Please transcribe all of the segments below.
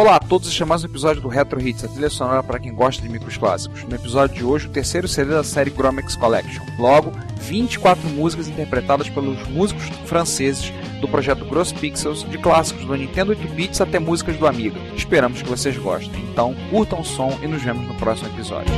Olá a todos, é mais um episódio do Retro Hits, a trilha sonora para quem gosta de micros clássicos. No episódio de hoje, o terceiro CD da série Gromex Collection. Logo, 24 músicas interpretadas pelos músicos franceses do projeto Gross Pixels, de clássicos do Nintendo 8 bits até músicas do Amiga. Esperamos que vocês gostem. Então, curtam o som e nos vemos no próximo episódio.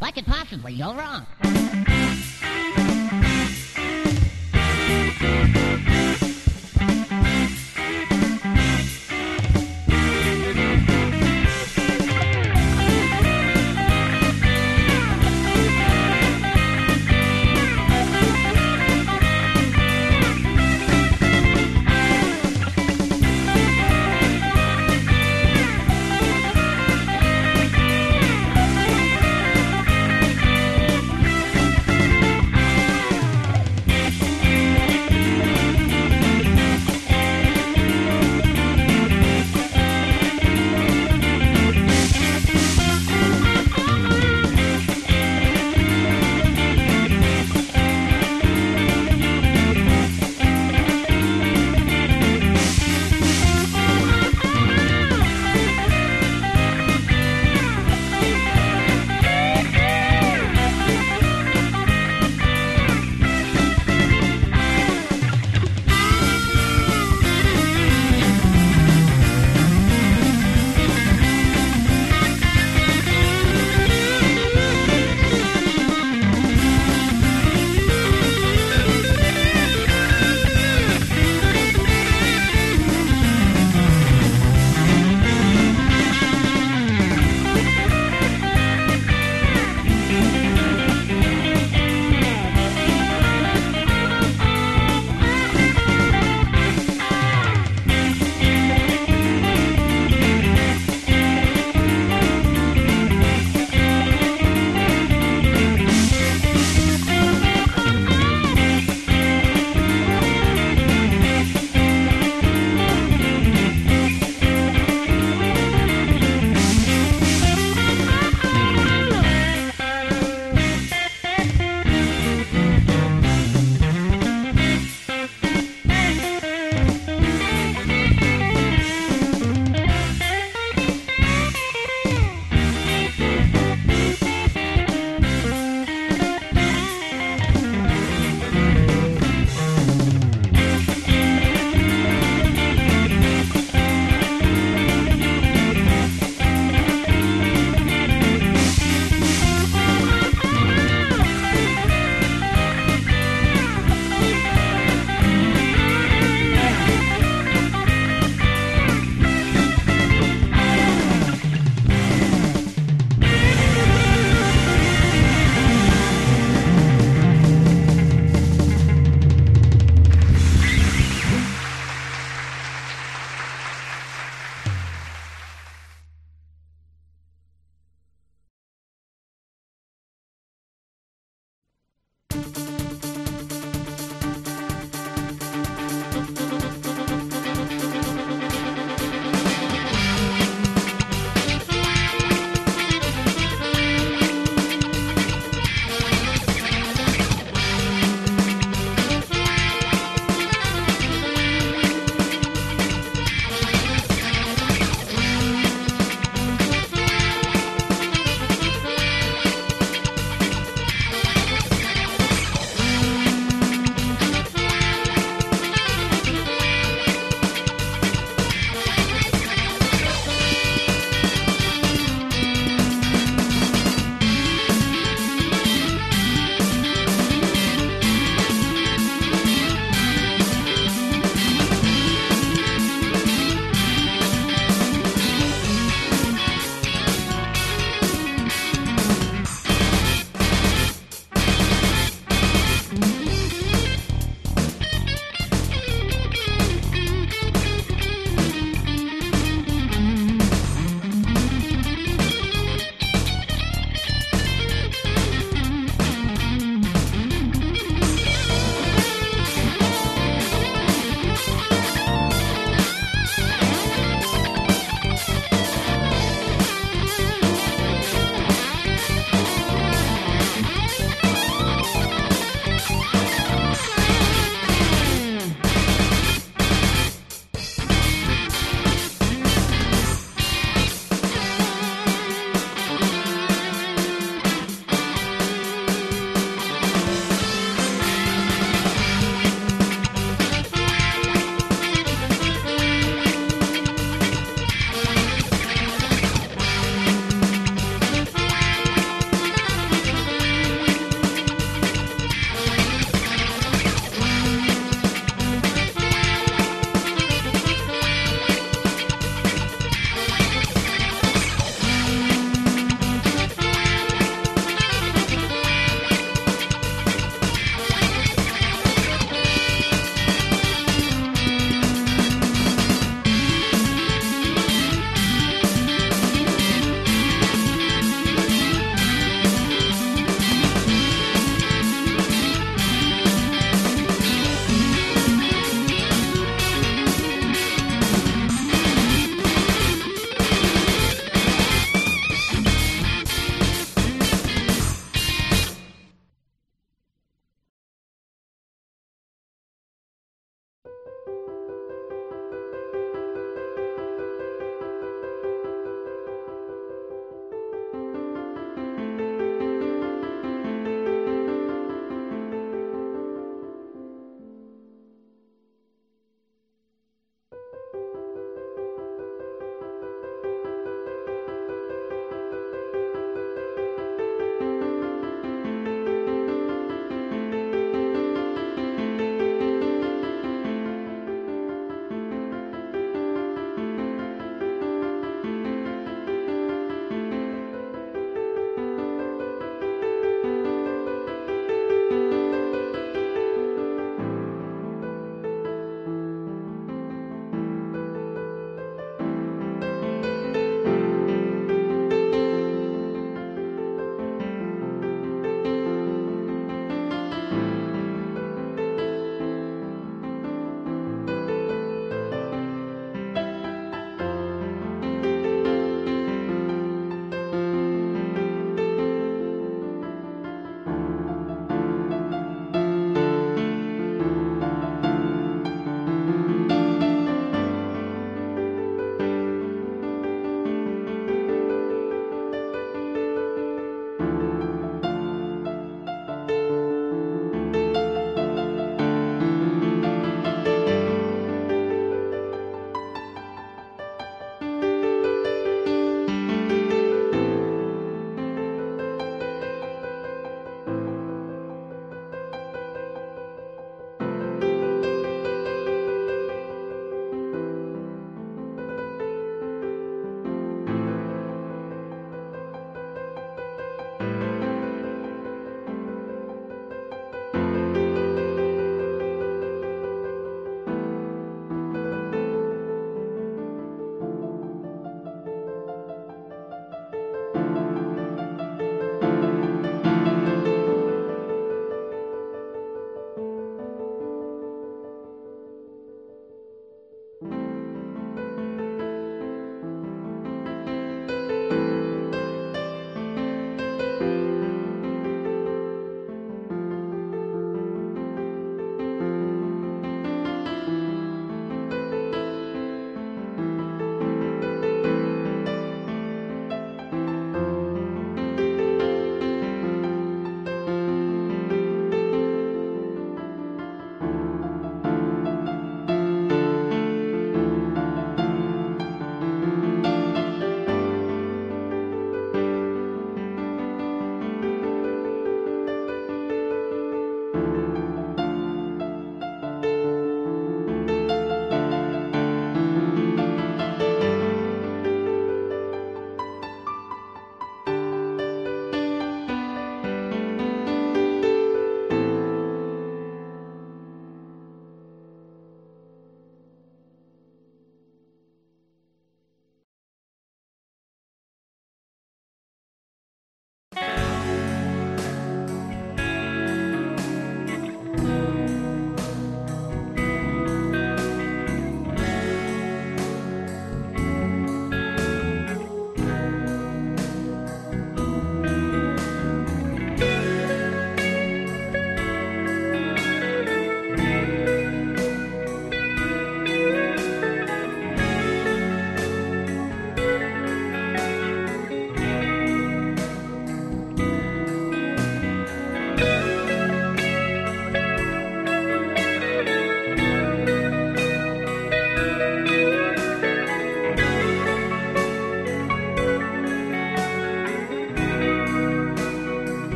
What could possibly go wrong?